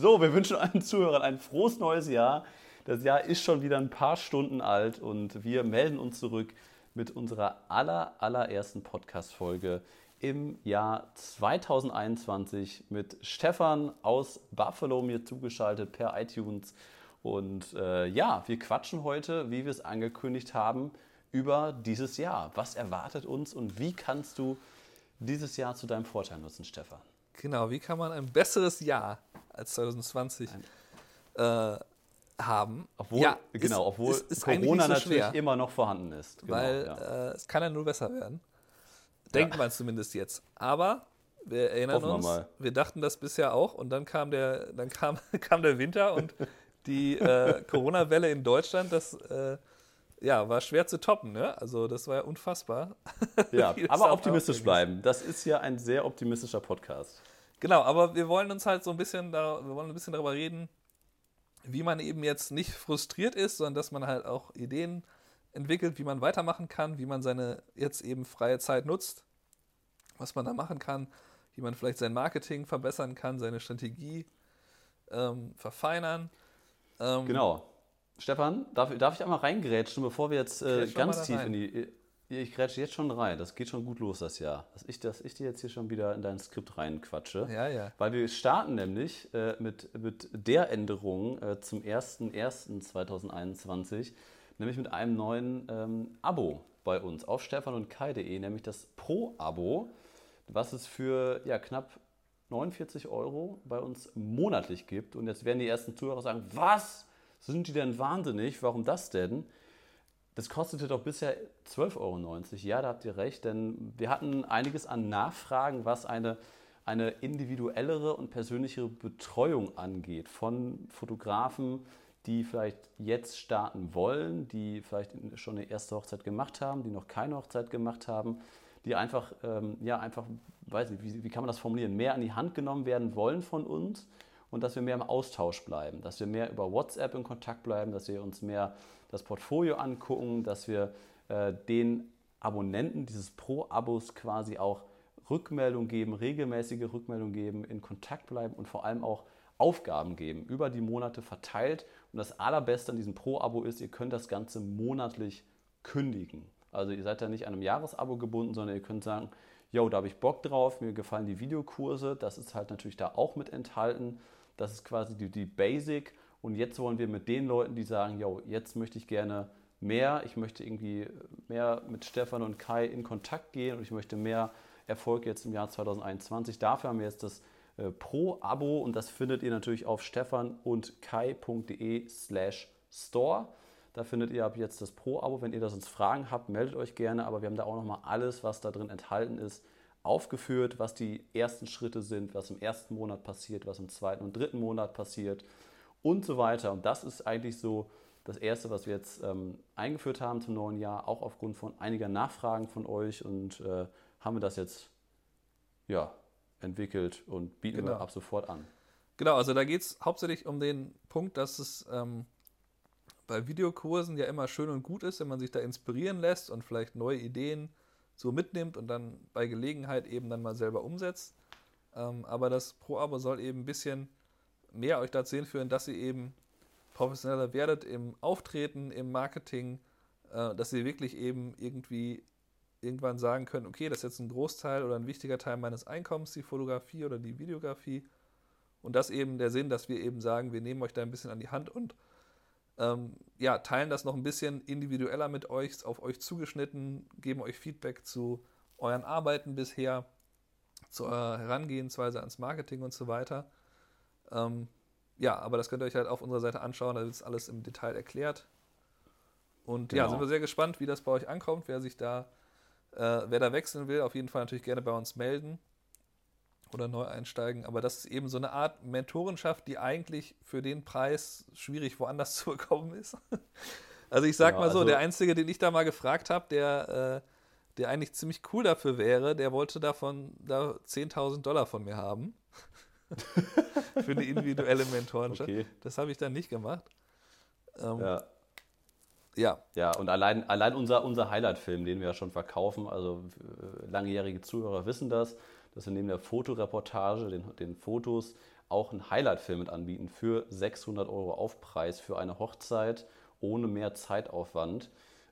So, wir wünschen allen Zuhörern ein frohes neues Jahr. Das Jahr ist schon wieder ein paar Stunden alt und wir melden uns zurück mit unserer aller, allerersten Podcast-Folge im Jahr 2021 mit Stefan aus Buffalo mir zugeschaltet per iTunes. Und äh, ja, wir quatschen heute, wie wir es angekündigt haben, über dieses Jahr. Was erwartet uns und wie kannst du dieses Jahr zu deinem Vorteil nutzen, Stefan? Genau, wie kann man ein besseres Jahr als 2020 äh, haben? Obwohl, ja, genau, obwohl ist, ist Corona so natürlich immer noch vorhanden ist. Genau, weil ja. äh, es kann ja nur besser werden. Denkt ja. man zumindest jetzt. Aber wir erinnern Hoffen uns, wir, wir, dachten das bisher auch und dann kam der, dann kam, kam der Winter und die äh, Corona-Welle in Deutschland, das äh, ja, war schwer zu toppen, ne? Also das war ja unfassbar. Ja, aber optimistisch bleiben. Das ist ja ein sehr optimistischer Podcast. Genau, aber wir wollen uns halt so ein bisschen, da, wir wollen ein bisschen darüber reden, wie man eben jetzt nicht frustriert ist, sondern dass man halt auch Ideen entwickelt, wie man weitermachen kann, wie man seine jetzt eben freie Zeit nutzt, was man da machen kann, wie man vielleicht sein Marketing verbessern kann, seine Strategie ähm, verfeinern. Ähm, genau. Stefan, darf, darf ich einmal reingrätschen, bevor wir jetzt äh, ganz tief in die. Ich grätsche jetzt schon rein. Das geht schon gut los, das Jahr. Dass ich, dass ich dir jetzt hier schon wieder in dein Skript reinquatsche. Ja, ja. Weil wir starten nämlich äh, mit, mit der Änderung äh, zum 01.01.2021, nämlich mit einem neuen ähm, Abo bei uns auf stefan und kai.de, nämlich das Pro-Abo, was es für ja, knapp 49 Euro bei uns monatlich gibt. Und jetzt werden die ersten Zuhörer sagen: Was? Sind die denn wahnsinnig? Warum das denn? Das kostete doch bisher 12,90 Euro. Ja, da habt ihr recht, denn wir hatten einiges an Nachfragen, was eine, eine individuellere und persönlichere Betreuung angeht von Fotografen, die vielleicht jetzt starten wollen, die vielleicht schon eine erste Hochzeit gemacht haben, die noch keine Hochzeit gemacht haben, die einfach, ähm, ja, einfach, weiß nicht, wie, wie kann man das formulieren, mehr an die Hand genommen werden wollen von uns und dass wir mehr im Austausch bleiben, dass wir mehr über WhatsApp in Kontakt bleiben, dass wir uns mehr das Portfolio angucken, dass wir äh, den Abonnenten dieses Pro-Abos quasi auch Rückmeldung geben, regelmäßige Rückmeldung geben, in Kontakt bleiben und vor allem auch Aufgaben geben, über die Monate verteilt. Und das Allerbeste an diesem Pro-Abo ist, ihr könnt das Ganze monatlich kündigen. Also ihr seid da nicht an einem Jahresabo gebunden, sondern ihr könnt sagen, yo, da habe ich Bock drauf, mir gefallen die Videokurse, das ist halt natürlich da auch mit enthalten. Das ist quasi die, die Basic. Und jetzt wollen wir mit den Leuten, die sagen, yo, jetzt möchte ich gerne mehr, ich möchte irgendwie mehr mit Stefan und Kai in Kontakt gehen und ich möchte mehr Erfolg jetzt im Jahr 2021. Dafür haben wir jetzt das äh, Pro-Abo und das findet ihr natürlich auf stefan und kai.de slash store. Da findet ihr ab jetzt das Pro-Abo. Wenn ihr da sonst Fragen habt, meldet euch gerne. Aber wir haben da auch nochmal alles, was da drin enthalten ist, aufgeführt, was die ersten Schritte sind, was im ersten Monat passiert, was im zweiten und dritten Monat passiert und so weiter. Und das ist eigentlich so das Erste, was wir jetzt ähm, eingeführt haben zum neuen Jahr, auch aufgrund von einiger Nachfragen von euch und äh, haben wir das jetzt ja, entwickelt und bieten genau. wir ab sofort an. Genau, also da geht es hauptsächlich um den Punkt, dass es ähm, bei Videokursen ja immer schön und gut ist, wenn man sich da inspirieren lässt und vielleicht neue Ideen so mitnimmt und dann bei Gelegenheit eben dann mal selber umsetzt. Ähm, aber das Pro-Abo soll eben ein bisschen mehr euch dazu hinführen, dass ihr eben professioneller werdet im Auftreten, im Marketing, äh, dass ihr wirklich eben irgendwie irgendwann sagen könnt, okay, das ist jetzt ein Großteil oder ein wichtiger Teil meines Einkommens, die Fotografie oder die Videografie. Und das eben der Sinn, dass wir eben sagen, wir nehmen euch da ein bisschen an die Hand und ähm, ja, teilen das noch ein bisschen individueller mit euch, auf euch zugeschnitten, geben euch Feedback zu euren Arbeiten bisher, zu eurer Herangehensweise ans Marketing und so weiter. Ähm, ja, aber das könnt ihr euch halt auf unserer Seite anschauen, da ist alles im Detail erklärt. Und genau. ja, sind wir sehr gespannt, wie das bei euch ankommt, wer sich da, äh, wer da wechseln will, auf jeden Fall natürlich gerne bei uns melden oder neu einsteigen. Aber das ist eben so eine Art Mentorenschaft, die eigentlich für den Preis schwierig woanders zu bekommen ist. Also ich sag ja, mal so, also der Einzige, den ich da mal gefragt habe, der, äh, der eigentlich ziemlich cool dafür wäre, der wollte davon da 10.000 Dollar von mir haben. für eine individuelle Mentorenschaft. Okay. Das habe ich dann nicht gemacht. Ähm, ja. Ja. Ja, und allein, allein unser, unser Highlight-Film, den wir ja schon verkaufen, also äh, langjährige Zuhörer wissen das, dass wir neben der Fotoreportage, den, den Fotos, auch einen Highlight-Film mit anbieten für 600 Euro Aufpreis für eine Hochzeit ohne mehr Zeitaufwand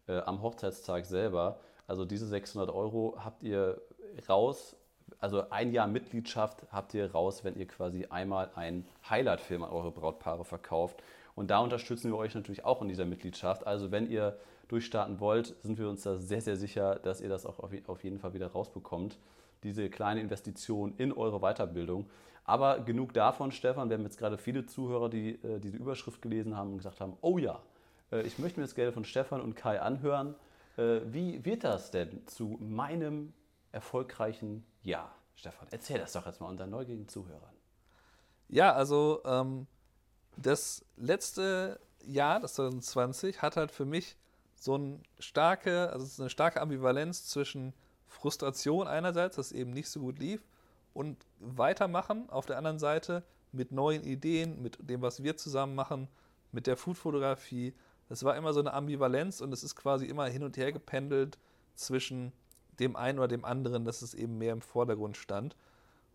äh, am Hochzeitstag selber. Also diese 600 Euro habt ihr raus, also ein Jahr Mitgliedschaft habt ihr raus, wenn ihr quasi einmal einen Highlight-Film an eure Brautpaare verkauft. Und da unterstützen wir euch natürlich auch in dieser Mitgliedschaft. Also wenn ihr durchstarten wollt, sind wir uns da sehr, sehr sicher, dass ihr das auch auf jeden Fall wieder rausbekommt. Diese kleine Investition in eure Weiterbildung. Aber genug davon, Stefan. Wir haben jetzt gerade viele Zuhörer, die äh, diese Überschrift gelesen haben und gesagt haben, oh ja, äh, ich möchte mir das Geld von Stefan und Kai anhören. Äh, wie wird das denn zu meinem erfolgreichen Jahr? Stefan, erzähl das doch jetzt mal unseren neugierigen Zuhörern. Ja, also ähm, das letzte Jahr, das 2020, hat halt für mich so eine starke, also eine starke Ambivalenz zwischen Frustration einerseits, dass es eben nicht so gut lief, und weitermachen auf der anderen Seite mit neuen Ideen, mit dem, was wir zusammen machen, mit der Foodfotografie. Es war immer so eine Ambivalenz und es ist quasi immer hin und her gependelt zwischen dem einen oder dem anderen, dass es eben mehr im Vordergrund stand.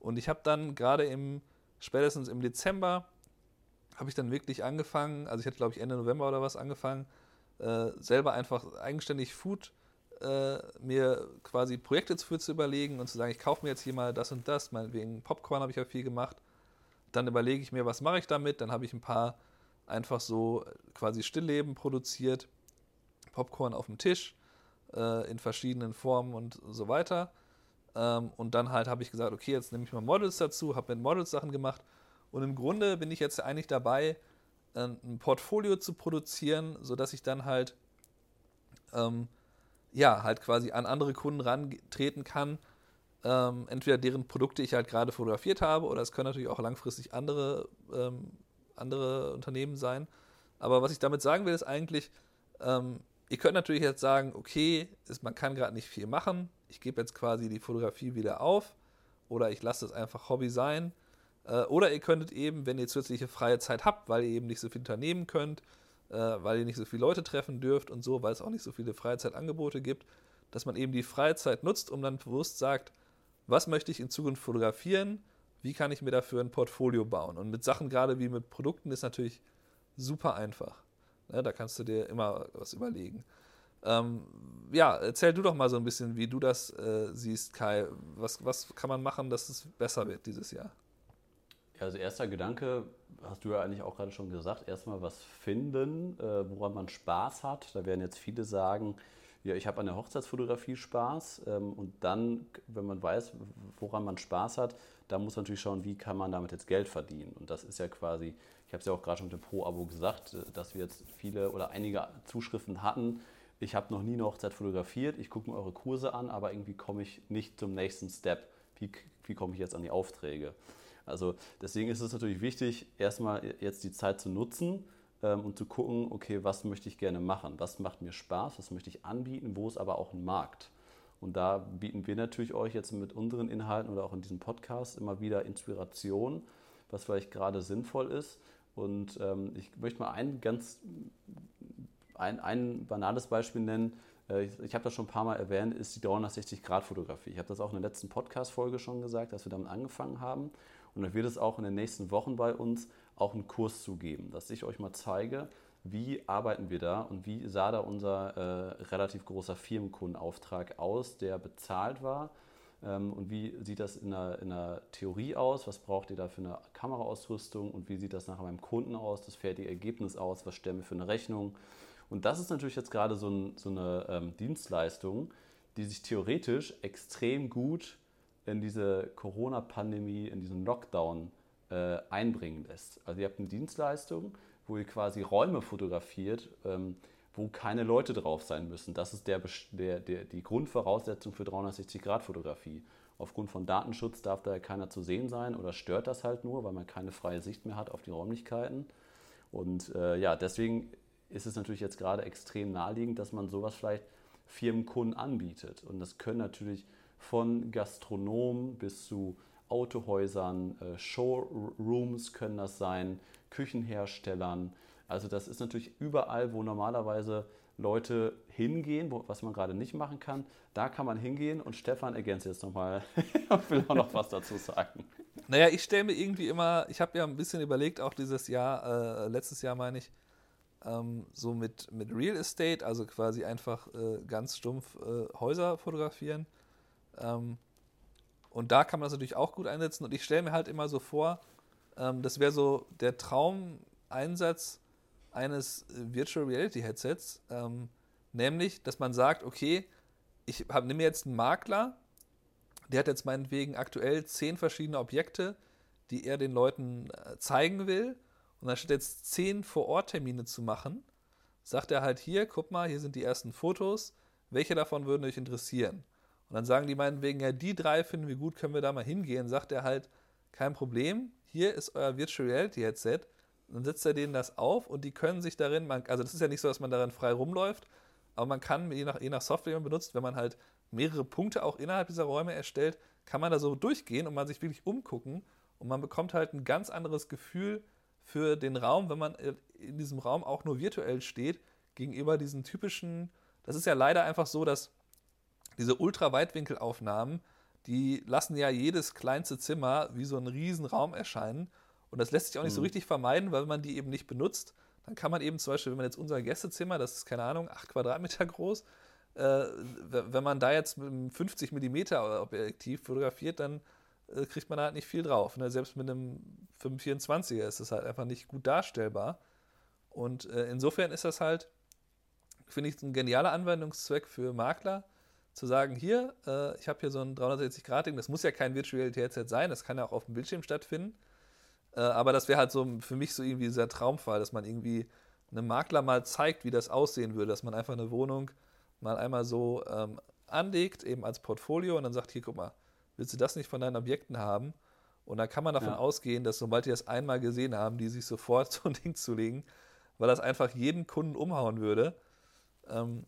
Und ich habe dann gerade im, spätestens im Dezember, habe ich dann wirklich angefangen, also ich hatte glaube ich Ende November oder was angefangen, äh, selber einfach eigenständig Food äh, mir quasi Projekte für zu überlegen und zu sagen, ich kaufe mir jetzt hier mal das und das, meinetwegen Popcorn habe ich ja viel gemacht. Dann überlege ich mir, was mache ich damit, dann habe ich ein paar einfach so quasi Stillleben produziert, Popcorn auf dem Tisch äh, in verschiedenen Formen und so weiter. Ähm, und dann halt habe ich gesagt, okay, jetzt nehme ich mal Models dazu, habe mit Models Sachen gemacht. Und im Grunde bin ich jetzt eigentlich dabei, ein Portfolio zu produzieren, sodass ich dann halt ähm, ja, halt quasi an andere Kunden rantreten kann. Ähm, entweder deren Produkte ich halt gerade fotografiert habe oder es können natürlich auch langfristig andere, ähm, andere Unternehmen sein. Aber was ich damit sagen will, ist eigentlich, ähm, Ihr könnt natürlich jetzt sagen, okay, ist, man kann gerade nicht viel machen. Ich gebe jetzt quasi die Fotografie wieder auf oder ich lasse es einfach Hobby sein. Äh, oder ihr könntet eben, wenn ihr zusätzliche freie Zeit habt, weil ihr eben nicht so viel unternehmen könnt, äh, weil ihr nicht so viele Leute treffen dürft und so, weil es auch nicht so viele Freizeitangebote gibt, dass man eben die Freizeit nutzt, um dann bewusst sagt, was möchte ich in Zukunft fotografieren, wie kann ich mir dafür ein Portfolio bauen. Und mit Sachen gerade wie mit Produkten ist natürlich super einfach. Ne, da kannst du dir immer was überlegen. Ähm, ja, erzähl du doch mal so ein bisschen, wie du das äh, siehst, Kai. Was, was kann man machen, dass es besser wird dieses Jahr? Also erster Gedanke, hast du ja eigentlich auch gerade schon gesagt, erstmal was finden, äh, woran man Spaß hat. Da werden jetzt viele sagen, ja, ich habe an der Hochzeitsfotografie Spaß ähm, und dann, wenn man weiß, woran man Spaß hat, da muss man natürlich schauen, wie kann man damit jetzt Geld verdienen. Und das ist ja quasi ich habe es ja auch gerade schon mit dem Pro-Abo gesagt, äh, dass wir jetzt viele oder einige Zuschriften hatten. Ich habe noch nie eine Hochzeit fotografiert, ich gucke mir eure Kurse an, aber irgendwie komme ich nicht zum nächsten Step. Wie, wie komme ich jetzt an die Aufträge? Also deswegen ist es natürlich wichtig, erstmal jetzt die Zeit zu nutzen ähm, und zu gucken, okay, was möchte ich gerne machen? Was macht mir Spaß? Was möchte ich anbieten? Wo ist aber auch ein Markt? Und da bieten wir natürlich euch jetzt mit unseren Inhalten oder auch in diesem Podcast immer wieder Inspiration, was vielleicht gerade sinnvoll ist. Und ähm, ich möchte mal ein ganz ein, ein banales Beispiel nennen. Äh, ich, habe das schon ein paar Mal erwähnt, ist die 360-Grad-Fotografie. Ich habe das auch in der letzten Podcast-Folge schon gesagt, dass wir damit angefangen haben. Und dann wird es auch in den nächsten Wochen bei uns auch einen Kurs zu geben, dass ich euch mal zeige, wie arbeiten wir da und wie sah da unser äh, relativ großer Firmenkundenauftrag aus, der bezahlt war ähm, und wie sieht das in der, in der, Theorie aus? Was braucht ihr da für eine Kameraausrüstung? Und wie sieht das nachher beim Kunden aus? Das fertige Ergebnis aus? Was stellen wir für eine Rechnung? Und das ist natürlich jetzt gerade so, ein, so eine ähm, Dienstleistung, die sich theoretisch extrem gut in diese Corona-Pandemie, in diesen Lockdown äh, einbringen lässt. Also ihr habt eine Dienstleistung, wo ihr quasi Räume fotografiert, ähm, wo keine Leute drauf sein müssen. Das ist der, der, der, die Grundvoraussetzung für 360-Grad-Fotografie. Aufgrund von Datenschutz darf da keiner zu sehen sein oder stört das halt nur, weil man keine freie Sicht mehr hat auf die Räumlichkeiten. Und äh, ja, deswegen ist es natürlich jetzt gerade extrem naheliegend, dass man sowas vielleicht Firmenkunden anbietet. Und das können natürlich von Gastronomen bis zu Autohäusern, äh, Showrooms können das sein, Küchenherstellern, also das ist natürlich überall, wo normalerweise Leute hingehen, wo, was man gerade nicht machen kann. Da kann man hingehen und Stefan ergänzt jetzt nochmal und will auch noch was dazu sagen. Naja, ich stelle mir irgendwie immer, ich habe ja ein bisschen überlegt, auch dieses Jahr, äh, letztes Jahr meine ich, ähm, so mit, mit Real Estate, also quasi einfach äh, ganz stumpf äh, Häuser fotografieren. Ähm, und da kann man das natürlich auch gut einsetzen. Und ich stelle mir halt immer so vor, ähm, das wäre so der Traumeinsatz eines Virtual Reality Headsets, ähm, nämlich, dass man sagt, okay, ich nehme jetzt einen Makler, der hat jetzt meinetwegen aktuell zehn verschiedene Objekte, die er den Leuten äh, zeigen will. Und anstatt jetzt zehn Vor-Ort-Termine zu machen, sagt er halt hier, guck mal, hier sind die ersten Fotos, welche davon würden euch interessieren? Und dann sagen die meinetwegen, ja, die drei finden wir gut, können wir da mal hingehen. Sagt er halt, kein Problem, hier ist euer Virtual Reality Headset. Dann setzt er denen das auf und die können sich darin, man, also das ist ja nicht so, dass man darin frei rumläuft, aber man kann, je nach, je nach Software, die man benutzt, wenn man halt mehrere Punkte auch innerhalb dieser Räume erstellt, kann man da so durchgehen und man sich wirklich umgucken und man bekommt halt ein ganz anderes Gefühl für den Raum, wenn man in diesem Raum auch nur virtuell steht, gegenüber diesen typischen, das ist ja leider einfach so, dass diese Ultraweitwinkelaufnahmen, die lassen ja jedes kleinste Zimmer wie so ein Riesenraum erscheinen und das lässt sich auch nicht mhm. so richtig vermeiden, weil man die eben nicht benutzt. Dann kann man eben zum Beispiel, wenn man jetzt unser Gästezimmer, das ist keine Ahnung, 8 Quadratmeter groß, äh, wenn man da jetzt mit einem 50 mm Objektiv fotografiert, dann äh, kriegt man halt nicht viel drauf. Ne? Selbst mit einem 524er ist das halt einfach nicht gut darstellbar. Und äh, insofern ist das halt, finde ich, ein genialer Anwendungszweck für Makler, zu sagen, hier, äh, ich habe hier so ein 360-Grad-Ding, das muss ja kein Virtual Reality Headset sein, das kann ja auch auf dem Bildschirm stattfinden. Äh, aber das wäre halt so für mich so irgendwie dieser Traumfall, dass man irgendwie einem Makler mal zeigt, wie das aussehen würde, dass man einfach eine Wohnung mal einmal so ähm, anlegt, eben als Portfolio und dann sagt, hier, guck mal, willst du das nicht von deinen Objekten haben? Und dann kann man davon ja. ausgehen, dass sobald die das einmal gesehen haben, die sich sofort so ein Ding zulegen, weil das einfach jeden Kunden umhauen würde. Ähm,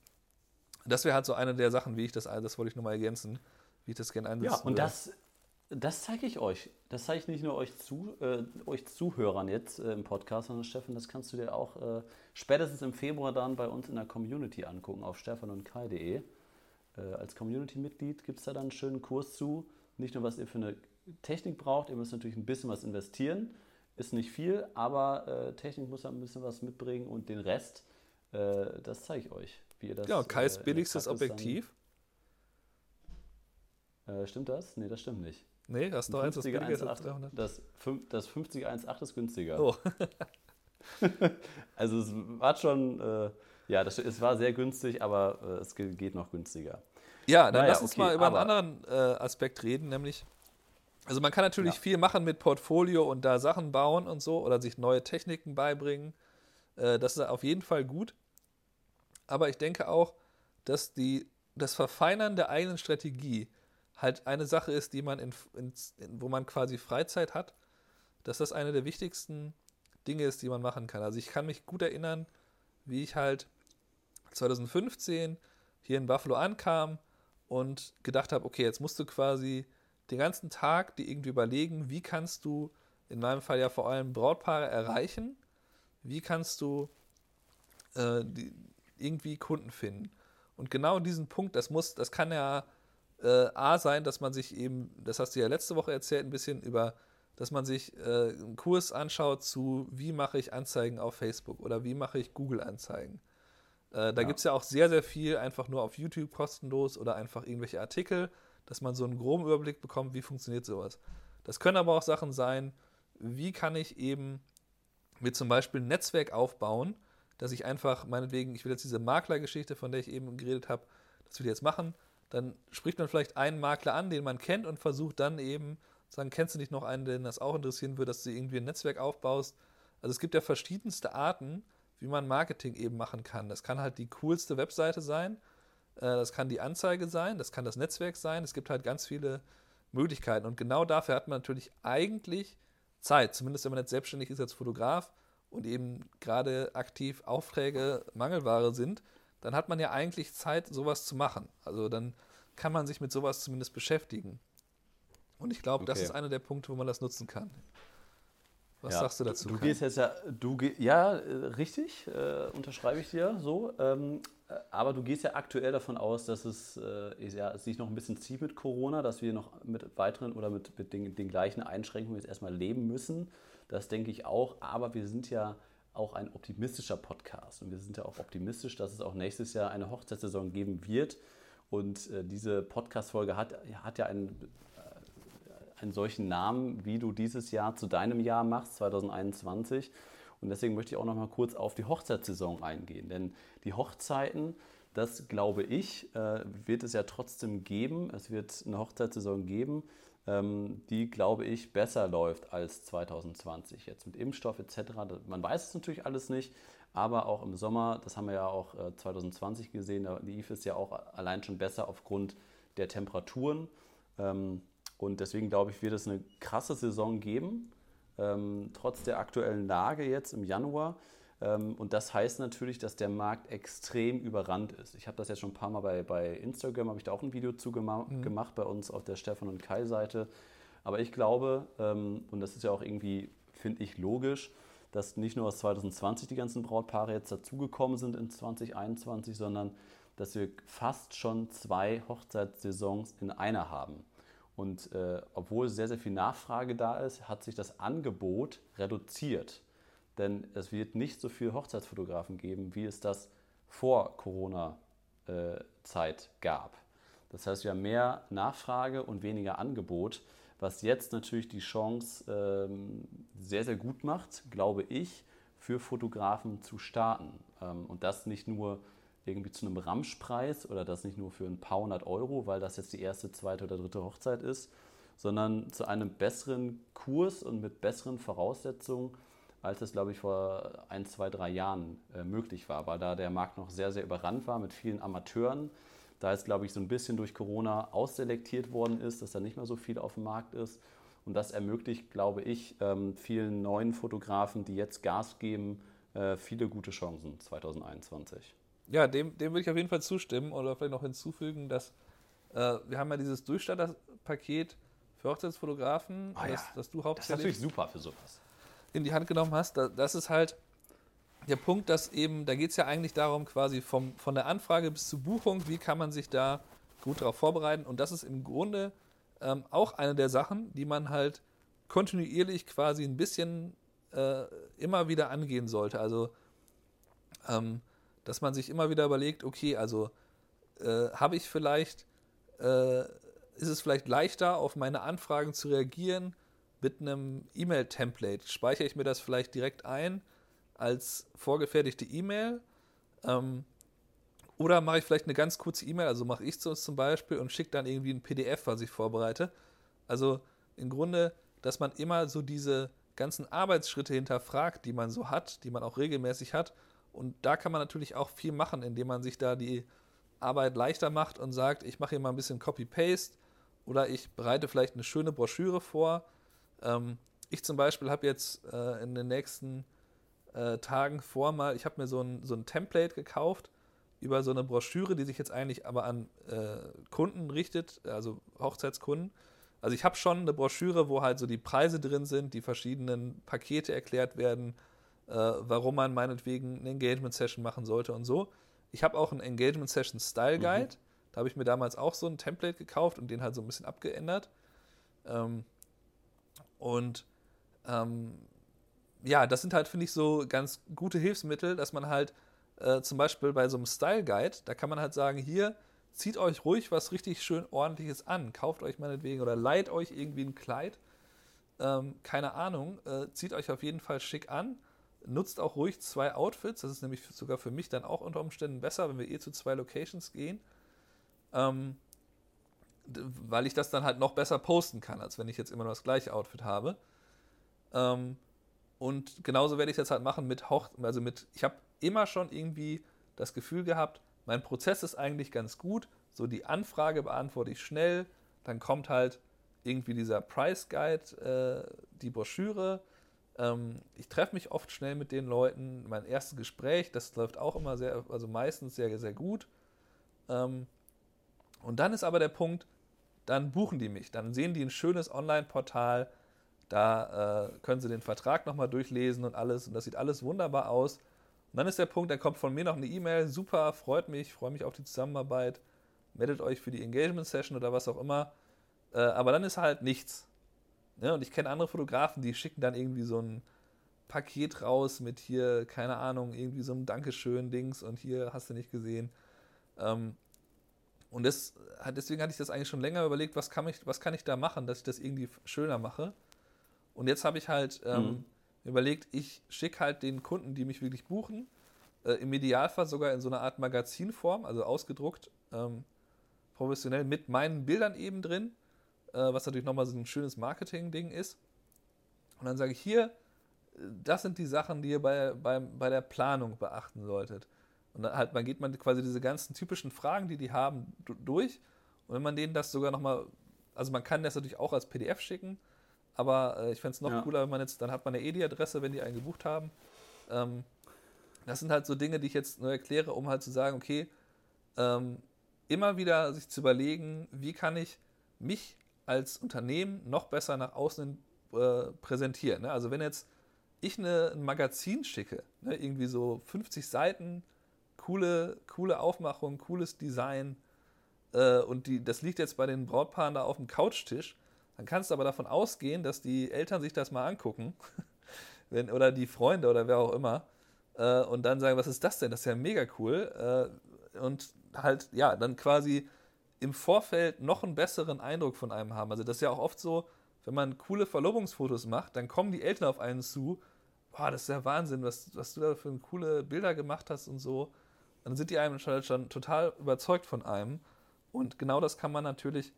das wäre halt so eine der Sachen, wie ich das, das wollte ich nochmal ergänzen, wie ich das gerne einsetzen Ja, und würde. das, das zeige ich euch. Das zeige ich nicht nur euch, zu, äh, euch Zuhörern jetzt äh, im Podcast, sondern Steffen, das kannst du dir auch äh, spätestens im Februar dann bei uns in der Community angucken auf stefanundkai.de. Äh, als Community-Mitglied gibt es da dann einen schönen Kurs zu. Nicht nur, was ihr für eine Technik braucht, ihr müsst natürlich ein bisschen was investieren. Ist nicht viel, aber äh, Technik muss ein bisschen was mitbringen und den Rest, äh, das zeige ich euch. Wie ihr das, ja, Kais billigstes Objektiv. Dann, stimmt das? Nee, das stimmt nicht. Nee, hast du eins, das billiger ist als 300? Das, das 50 1.8 ist günstiger. Oh. also es war schon, äh, ja, das, es war sehr günstig, aber äh, es geht noch günstiger. Ja, dann naja, lass uns okay, mal über einen anderen äh, Aspekt reden, nämlich, also man kann natürlich ja. viel machen mit Portfolio und da Sachen bauen und so oder sich neue Techniken beibringen. Äh, das ist auf jeden Fall gut. Aber ich denke auch, dass die, das Verfeinern der eigenen Strategie halt eine Sache ist, die man in, in, wo man quasi Freizeit hat, dass das eine der wichtigsten Dinge ist, die man machen kann. Also ich kann mich gut erinnern, wie ich halt 2015 hier in Buffalo ankam und gedacht habe, okay, jetzt musst du quasi den ganzen Tag dir irgendwie überlegen, wie kannst du in meinem Fall ja vor allem Brautpaare erreichen, wie kannst du äh, die, irgendwie Kunden finden. Und genau diesen Punkt, das muss, das kann ja äh, A sein, dass man sich eben, das hast du ja letzte Woche erzählt, ein bisschen über, dass man sich äh, einen Kurs anschaut zu, wie mache ich Anzeigen auf Facebook oder wie mache ich Google-Anzeigen. Äh, da ja. gibt es ja auch sehr, sehr viel einfach nur auf YouTube kostenlos oder einfach irgendwelche Artikel, dass man so einen groben Überblick bekommt, wie funktioniert sowas. Das können aber auch Sachen sein, wie kann ich eben mit zum Beispiel ein Netzwerk aufbauen, dass ich einfach, meinetwegen, ich will jetzt diese Maklergeschichte, von der ich eben geredet habe, das will ich jetzt machen, dann spricht man vielleicht einen Makler an, den man kennt und versucht dann eben, sagen, kennst du nicht noch einen, den das auch interessieren würde, dass du irgendwie ein Netzwerk aufbaust. Also es gibt ja verschiedenste Arten, wie man Marketing eben machen kann. Das kann halt die coolste Webseite sein, äh, das kann die Anzeige sein, das kann das Netzwerk sein. Es gibt halt ganz viele Möglichkeiten. Und genau dafür hat man natürlich eigentlich Zeit, zumindest wenn man jetzt selbstständig ist als Fotograf und eben gerade aktiv Aufträge Mangelware sind, dann hat man ja eigentlich Zeit, sowas zu machen. Also dann kann man sich mit sowas zumindest beschäftigen. Und ich glaube, okay. das ist einer der Punkte, wo man das nutzen kann. Was ja, sagst du dazu? Du, du gehst jetzt ja, du ja, äh, richtig, äh, unterschreibe ich dir so. Ähm, äh, aber du gehst ja aktuell davon aus, dass es, äh, ja, sich noch ein bisschen zieht mit Corona, dass wir noch mit weiteren oder mit, mit den, den gleichen Einschränkungen jetzt erstmal leben müssen. Das denke ich auch. Aber wir sind ja auch ein optimistischer Podcast. Und wir sind ja auch optimistisch, dass es auch nächstes Jahr eine Hochzeitssaison geben wird. Und äh, diese Podcast-Folge hat, hat ja einen, äh, einen solchen Namen, wie du dieses Jahr zu deinem Jahr machst, 2021. Und deswegen möchte ich auch noch mal kurz auf die Hochzeitssaison eingehen. Denn die Hochzeiten, das glaube ich, äh, wird es ja trotzdem geben. Es wird eine Hochzeitssaison geben, die, glaube ich, besser läuft als 2020. Jetzt mit Impfstoff etc. Man weiß es natürlich alles nicht, aber auch im Sommer, das haben wir ja auch 2020 äh, gesehen, da lief es ja auch allein schon besser aufgrund der Temperaturen. Ähm, und deswegen glaube ich, wird es eine krasse Saison geben, ähm, trotz der aktuellen Lage jetzt im Januar. Ähm, und das heißt natürlich, dass der Markt extrem überrannt ist. Ich habe das jetzt schon ein paar Mal bei, bei Instagram, habe ich da auch ein Video zu mhm. gemacht, bei uns auf der Stefan und Kai Seite. Aber ich glaube, ähm, und das ist ja auch irgendwie, finde ich, logisch, dass nicht nur aus 2020 die ganzen Brautpaare jetzt dazugekommen sind in 2021, sondern dass wir fast schon zwei Hochzeitssaisons in einer haben. Und äh, obwohl sehr, sehr viel Nachfrage da ist, hat sich das Angebot reduziert. Denn es wird nicht so viele Hochzeitsfotografen geben, wie es das vor Corona-Zeit äh, gab. Das heißt, wir haben mehr Nachfrage und weniger Angebot, was jetzt natürlich die Chance ähm, sehr, sehr gut macht, glaube ich, für Fotografen zu starten. Ähm, und das nicht nur irgendwie zu einem Ramschpreis oder das nicht nur für ein paar hundert Euro, weil das jetzt die erste, zweite oder dritte Hochzeit ist, sondern zu einem besseren Kurs und mit besseren Voraussetzungen, als es, glaube ich, vor ein, zwei, drei Jahren äh, möglich war, weil da der Markt noch sehr, sehr überrannt war mit vielen Amateuren. Da es, glaube ich, so ein bisschen durch Corona ausselektiert worden ist, dass da nicht mehr so viel auf dem Markt ist. Und das ermöglicht, glaube ich, ähm, vielen neuen Fotografen, die jetzt Gas geben, äh, viele gute Chancen 2021. Ja, dem, dem würde ich auf jeden Fall zustimmen oder vielleicht noch hinzufügen, dass äh, wir haben ja dieses Durchstarterpaket für Hochzeitsfotografen, ja. das, das, du hauptsächlich. Das ist natürlich super für sowas. In die Hand genommen hast. Das ist halt der Punkt, dass eben, da geht es ja eigentlich darum, quasi vom, von der Anfrage bis zur Buchung, wie kann man sich da gut darauf vorbereiten. Und das ist im Grunde ähm, auch eine der Sachen, die man halt kontinuierlich quasi ein bisschen äh, immer wieder angehen sollte. Also ähm, dass man sich immer wieder überlegt, okay, also äh, habe ich vielleicht, äh, ist es vielleicht leichter, auf meine Anfragen zu reagieren mit einem E-Mail-Template? Speichere ich mir das vielleicht direkt ein als vorgefertigte E-Mail? Ähm, oder mache ich vielleicht eine ganz kurze E-Mail, also mache ich es zum Beispiel und schicke dann irgendwie ein PDF, was ich vorbereite. Also im Grunde, dass man immer so diese ganzen Arbeitsschritte hinterfragt, die man so hat, die man auch regelmäßig hat und da kann man natürlich auch viel machen, indem man sich da die Arbeit leichter macht und sagt, ich mache hier mal ein bisschen Copy-Paste oder ich bereite vielleicht eine schöne Broschüre vor. Ähm, ich zum Beispiel habe jetzt äh, in den nächsten äh, Tagen vor mal, ich habe mir so ein, so ein Template gekauft über so eine Broschüre, die sich jetzt eigentlich aber an äh, Kunden richtet, also Hochzeitskunden. Also ich habe schon eine Broschüre, wo halt so die Preise drin sind, die verschiedenen Pakete erklärt werden, äh, warum man meinetwegen eine Engagement-Session machen sollte und so. Ich habe auch einen Engagement-Session-Style-Guide. Mhm. Da habe ich mir damals auch so ein Template gekauft und den halt so ein bisschen abgeändert. Ähm, und ähm, ja, das sind halt, finde ich, so ganz gute Hilfsmittel, dass man halt äh, zum Beispiel bei so einem Style Guide, da kann man halt sagen, hier, zieht euch ruhig was richtig schön ordentliches an. Kauft euch meinetwegen oder leiht euch irgendwie ein Kleid. Ähm, keine Ahnung, äh, zieht euch auf jeden Fall schick an nutzt auch ruhig zwei Outfits. Das ist nämlich sogar für mich dann auch unter Umständen besser, wenn wir eh zu zwei Locations gehen. Ähm, weil ich das dann halt noch besser posten kann, als wenn ich jetzt immer nur das gleiche Outfit habe. Ähm, und genauso werde ich das halt machen mit Hoch, also mit, ich habe immer schon irgendwie das Gefühl gehabt, mein Prozess ist eigentlich ganz gut. So die Anfrage beantworte ich schnell, dann kommt halt irgendwie dieser Price Guide, äh, die Broschüre, ähm, ich treffe mich oft schnell mit den Leuten. Mein erstes Gespräch, das läuft auch immer sehr, also meistens sehr, sehr gut. Ähm, und dann ist aber der Punkt, dann buchen die mich. Dann sehen die ein schönes Online-Portal. Da äh, können Sie den Vertrag nochmal durchlesen und alles. Und das sieht alles wunderbar aus. Und dann ist der Punkt, da kommt von mir noch eine E-Mail. Super, freut mich, freue mich auf die Zusammenarbeit. Meldet euch für die Engagement Session oder was auch immer. Äh, aber dann ist halt nichts. Ja, und ich kenne andere Fotografen, die schicken dann irgendwie so ein Paket raus mit hier, keine Ahnung, irgendwie so einem Dankeschön-Dings und hier hast du nicht gesehen. Ähm, und das, deswegen hatte ich das eigentlich schon länger überlegt, was kann, ich, was kann ich da machen, dass ich das irgendwie schöner mache. Und jetzt habe ich halt ähm, mhm. überlegt, ich schicke halt den Kunden, die mich wirklich buchen, äh, im Idealfall sogar in so einer Art Magazinform, also ausgedruckt, ähm, professionell mit meinen Bildern eben drin, äh, was natürlich nochmal so ein schönes Marketing-Ding ist. Und dann sage ich hier, das sind die Sachen, die ihr bei, bei, bei der Planung beachten solltet. Und dann halt, man geht man quasi diese ganzen typischen Fragen, die die haben, durch. Und wenn man denen das sogar nochmal, also man kann das natürlich auch als PDF schicken, aber äh, ich fände es noch ja. cooler, wenn man jetzt, dann hat man eine e adresse wenn die einen gebucht haben. Ähm, das sind halt so Dinge, die ich jetzt nur erkläre, um halt zu sagen, okay, ähm, immer wieder sich zu überlegen, wie kann ich mich als Unternehmen noch besser nach außen äh, präsentieren. Ne? Also wenn jetzt ich eine, ein Magazin schicke, ne, irgendwie so 50 Seiten, coole, coole Aufmachung, cooles Design, äh, und die, das liegt jetzt bei den Brautpaaren da auf dem Couchtisch, dann kannst du aber davon ausgehen, dass die Eltern sich das mal angucken, wenn, oder die Freunde oder wer auch immer, äh, und dann sagen, was ist das denn? Das ist ja mega cool. Äh, und halt, ja, dann quasi im Vorfeld noch einen besseren Eindruck von einem haben. Also das ist ja auch oft so, wenn man coole Verlobungsfotos macht, dann kommen die Eltern auf einen zu, boah, das ist ja Wahnsinn, was, was du da für coole Bilder gemacht hast und so. Dann sind die einem schon, schon total überzeugt von einem. Und genau das kann man natürlich,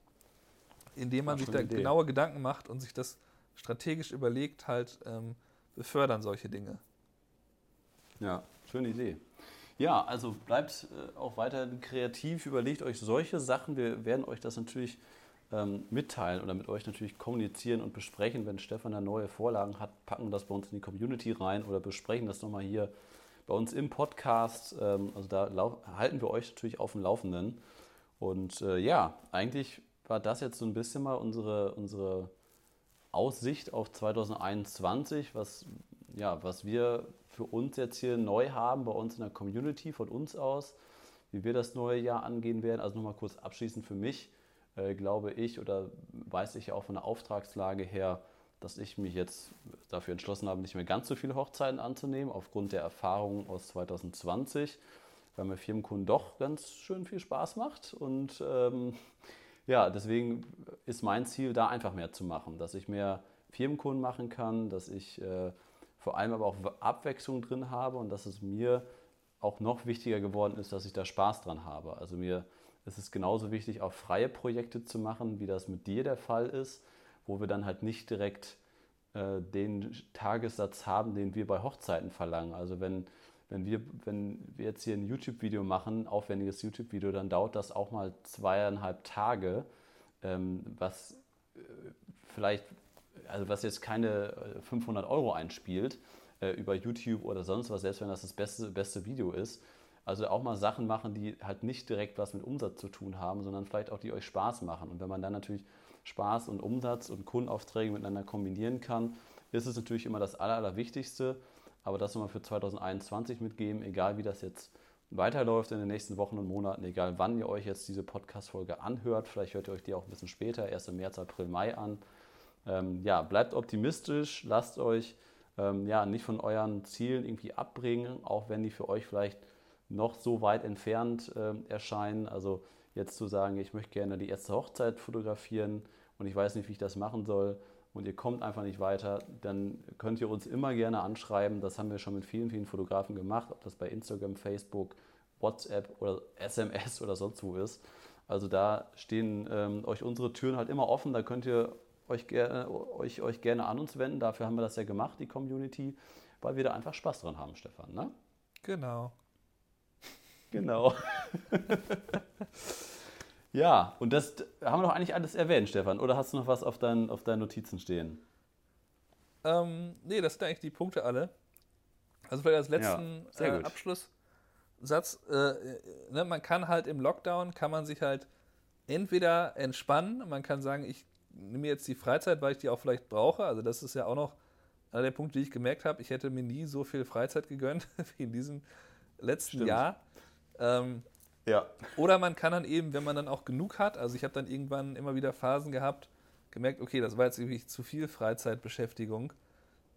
indem man sich da Idee. genaue Gedanken macht und sich das strategisch überlegt, halt ähm, befördern solche Dinge. Ja, schöne Idee. Ja, also bleibt äh, auch weiter kreativ, überlegt euch solche Sachen. Wir werden euch das natürlich ähm, mitteilen oder mit euch natürlich kommunizieren und besprechen. Wenn Stefan da neue Vorlagen hat, packen wir das bei uns in die Community rein oder besprechen das nochmal hier bei uns im Podcast. Ähm, also da halten wir euch natürlich auf dem Laufenden. Und äh, ja, eigentlich war das jetzt so ein bisschen mal unsere, unsere Aussicht auf 2021, was, ja, was wir für uns jetzt hier neu haben bei uns in der Community von uns aus, wie wir das neue Jahr angehen werden. Also nochmal kurz abschließend für mich äh, glaube ich oder weiß ich ja auch von der Auftragslage her, dass ich mich jetzt dafür entschlossen habe, nicht mehr ganz so viele Hochzeiten anzunehmen, aufgrund der Erfahrungen aus 2020, weil mir Firmenkunden doch ganz schön viel Spaß macht. Und ähm, ja, deswegen ist mein Ziel, da einfach mehr zu machen, dass ich mehr Firmenkunden machen kann, dass ich äh, vor allem aber auch Abwechslung drin habe und dass es mir auch noch wichtiger geworden ist, dass ich da Spaß dran habe. Also mir es ist genauso wichtig, auch freie Projekte zu machen, wie das mit dir der Fall ist, wo wir dann halt nicht direkt äh, den Tagessatz haben, den wir bei Hochzeiten verlangen. Also wenn, wenn, wir, wenn wir jetzt hier ein YouTube-Video machen, aufwendiges YouTube-Video, dann dauert das auch mal zweieinhalb Tage, ähm, was äh, vielleicht, also was jetzt keine 500 äh, Euro einspielt äh, über YouTube oder sonst was, selbst wenn das das beste, beste Video ist, also auch mal Sachen machen, die halt nicht direkt was mit Umsatz zu tun haben, sondern vielleicht auch die euch Spaß machen. Und wenn man dann natürlich Spaß und Umsatz und Kundenaufträge miteinander kombinieren kann, ist es natürlich immer das Aller, Allerwichtigste. Aber das nochmal für 2021 mitgeben, egal wie das jetzt weiterläuft in den nächsten Wochen und Monaten, egal wann ihr euch jetzt diese Podcast-Folge anhört, vielleicht hört ihr euch die auch ein bisschen später, erst im März, April, Mai an. Ähm, ja, bleibt optimistisch, lasst euch ähm, ja, nicht von euren Zielen irgendwie abbringen, auch wenn die für euch vielleicht noch so weit entfernt äh, erscheinen. Also jetzt zu sagen, ich möchte gerne die erste Hochzeit fotografieren und ich weiß nicht, wie ich das machen soll und ihr kommt einfach nicht weiter, dann könnt ihr uns immer gerne anschreiben. Das haben wir schon mit vielen, vielen Fotografen gemacht, ob das bei Instagram, Facebook, WhatsApp oder SMS oder sonst wo ist. Also da stehen ähm, euch unsere Türen halt immer offen. Da könnt ihr euch, gerne, euch, euch gerne an uns wenden. Dafür haben wir das ja gemacht, die Community, weil wir da einfach Spaß dran haben, Stefan. Ne? Genau. Genau. ja, und das haben wir doch eigentlich alles erwähnt, Stefan. Oder hast du noch was auf, dein, auf deinen Notizen stehen? Ähm, nee, das sind eigentlich die Punkte alle. Also vielleicht als letzten ja, äh, Abschlusssatz. Äh, äh, ne, man kann halt im Lockdown, kann man sich halt entweder entspannen, man kann sagen, ich nehme mir jetzt die Freizeit, weil ich die auch vielleicht brauche. Also das ist ja auch noch einer der Punkte, die ich gemerkt habe. Ich hätte mir nie so viel Freizeit gegönnt wie in diesem letzten Stimmt. Jahr. Ähm, Ja. oder man kann dann eben, wenn man dann auch genug hat, also ich habe dann irgendwann immer wieder Phasen gehabt, gemerkt, okay, das war jetzt wirklich zu viel Freizeitbeschäftigung.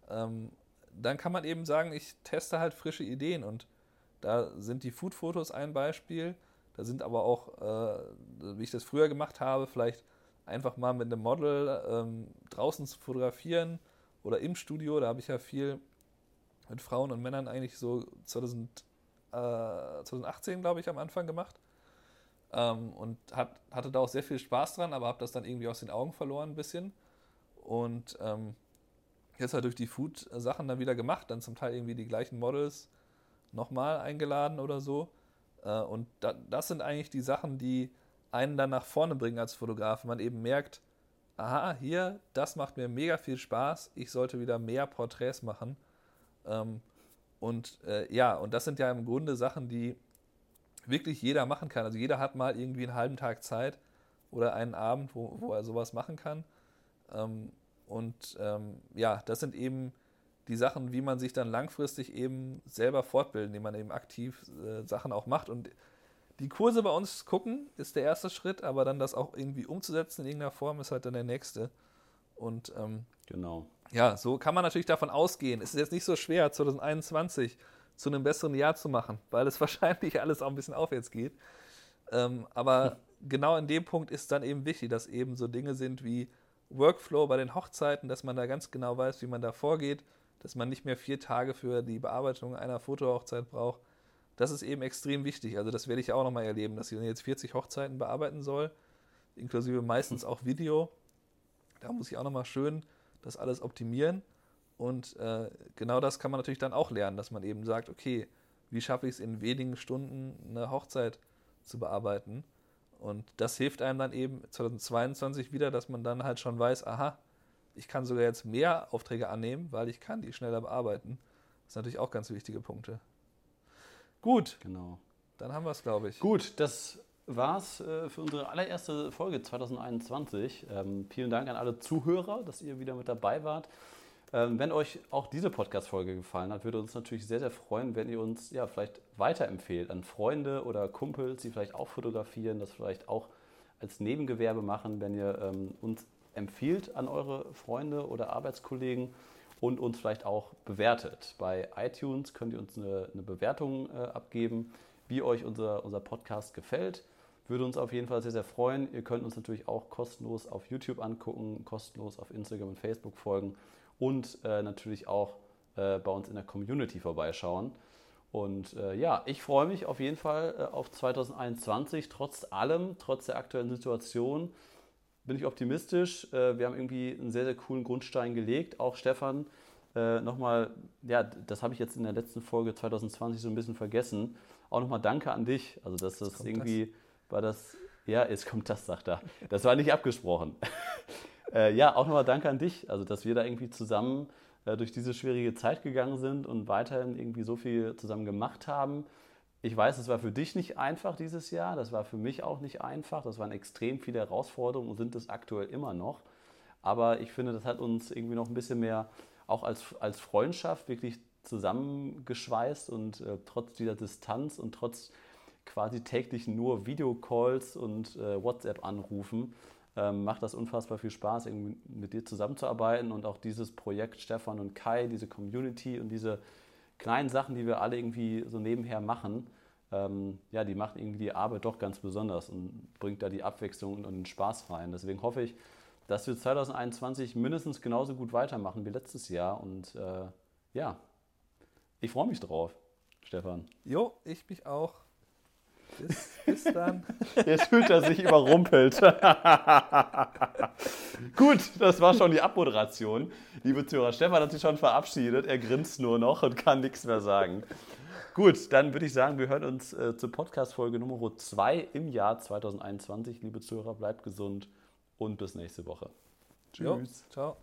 Ähm, dann kann man eben sagen, ich teste halt frische Ideen und da sind die Food-Fotos ein Beispiel. Da sind aber auch, äh, wie ich das früher gemacht habe, vielleicht einfach mal mit einem Model ähm, draußen zu fotografieren oder im Studio. Da habe ich ja viel mit Frauen und Männern eigentlich so 2000, äh, 2018, glaube ich, am Anfang gemacht. Ähm, und hat, hatte da auch sehr viel Spaß dran, aber habe das dann irgendwie aus den Augen verloren ein bisschen. Und ähm, jetzt halt durch die Food-Sachen dann wieder gemacht, dann zum Teil irgendwie die gleichen Models nochmal eingeladen oder so. Äh, und da, das sind eigentlich die Sachen, die einen dann nach vorne bringen als Fotograf. Man eben merkt, aha, hier, das macht mir mega viel Spaß, ich sollte wieder mehr Porträts machen. Ähm, und äh, ja, und das sind ja im Grunde Sachen, die wirklich jeder machen kann. Also jeder hat mal irgendwie einen halben Tag Zeit oder einen Abend, wo, wo er sowas machen kann. Ähm, und ähm, ja, das sind eben die Sachen, wie man sich dann langfristig eben selber fortbildet, indem man eben aktiv äh, Sachen auch macht. Und die Kurse bei uns gucken ist der erste Schritt, aber dann das auch irgendwie umzusetzen in irgendeiner Form ist halt dann der nächste. Und ähm, Genau. Ja, so kann man natürlich davon ausgehen. Es ist jetzt nicht so schwer, 2021 zu einem besseren Jahr zu machen, weil es wahrscheinlich alles auch ein bisschen aufwärts geht. Ähm, aber genau in dem Punkt ist dann eben wichtig, dass eben so Dinge sind wie Workflow bei den Hochzeiten, dass man da ganz genau weiß, wie man da vorgeht, dass man nicht mehr vier Tage für die Bearbeitung einer Fotohochzeit braucht. Das ist eben extrem wichtig. Also das werde ich auch nochmal erleben, dass ich jetzt 40 Hochzeiten bearbeiten soll, inklusive meistens auch Video. Da muss ich auch nochmal schön das alles optimieren. Und äh, genau das kann man natürlich dann auch lernen, dass man eben sagt, okay, wie schaffe ich es in wenigen Stunden eine Hochzeit zu bearbeiten? Und das hilft einem dann eben 2022 wieder, dass man dann halt schon weiß, aha, ich kann sogar jetzt mehr Aufträge annehmen, weil ich kann die schneller bearbeiten. Das sind natürlich auch ganz wichtige Punkte. Gut, Genau. dann haben wir es, glaube ich. Gut, das war's äh, für unsere allererste Folge 2021. Ähm, vielen Dank an alle Zuhörer, dass ihr wieder mit dabei wart. Ähm, wenn euch auch diese Podcast-Folge gefallen hat, würde uns natürlich sehr, sehr freuen, wenn ihr uns ja vielleicht weiterempfehlt an Freunde oder Kumpels, die vielleicht auch fotografieren, das vielleicht auch als Nebengewerbe machen, wenn ihr ähm, uns empfiehlt an eure Freunde oder Arbeitskollegen und uns vielleicht auch bewertet. Bei iTunes könnt ihr uns eine, eine Bewertung äh, abgeben, wie euch unser, unser Podcast gefällt. Würde uns auf jeden Fall sehr, sehr freuen. Ihr könnt uns natürlich auch kostenlos auf YouTube angucken, kostenlos auf Instagram und Facebook folgen und äh, natürlich auch äh, bei uns in der Community vorbeischauen. Und äh, ja, ich freue mich auf jeden Fall äh, auf 2021, trotz allem, trotz der aktuellen Situation bin ich optimistisch. Äh, wir haben irgendwie einen sehr, sehr coolen Grundstein gelegt. Auch Stefan, äh, nochmal, ja, das habe ich jetzt in der letzten Folge 2020 so ein bisschen vergessen. Auch nochmal Danke an dich. Also, dass das irgendwie war das, ja, jetzt kommt das, sagt er. Das war nicht abgesprochen. äh, ja, auch nochmal Danke an dich. Also, dass wir da irgendwie zusammen äh, durch diese schwierige Zeit gegangen sind und weiterhin irgendwie so viel zusammen gemacht haben. Ich weiß, es war für dich nicht einfach dieses Jahr, das war für mich auch nicht einfach, das waren extrem viele Herausforderungen und sind es aktuell immer noch. Aber ich finde, das hat uns irgendwie noch ein bisschen mehr auch als, als Freundschaft wirklich zusammengeschweißt und äh, trotz dieser Distanz und trotz quasi täglichen nur Videocalls und äh, WhatsApp-Anrufen ähm, macht das unfassbar viel Spaß, mit dir zusammenzuarbeiten und auch dieses Projekt Stefan und Kai, diese Community und diese kleinen Sachen, die wir alle irgendwie so nebenher machen, ähm, ja, die macht irgendwie die Arbeit doch ganz besonders und bringt da die Abwechslung und den Spaß rein. Deswegen hoffe ich, dass wir 2021 mindestens genauso gut weitermachen wie letztes Jahr. Und äh, ja, ich freue mich drauf, Stefan. Jo, ich mich auch. Bis, bis dann. Jetzt fühlt er sich überrumpelt. Gut, das war schon die Abmoderation. Liebe Zuhörer, Stefan hat sich schon verabschiedet. Er grinst nur noch und kann nichts mehr sagen. Gut, dann würde ich sagen, wir hören uns äh, zur Podcast-Folge Nummer 2 im Jahr 2021. Liebe Zuhörer, bleibt gesund und bis nächste Woche. Jo, ciao.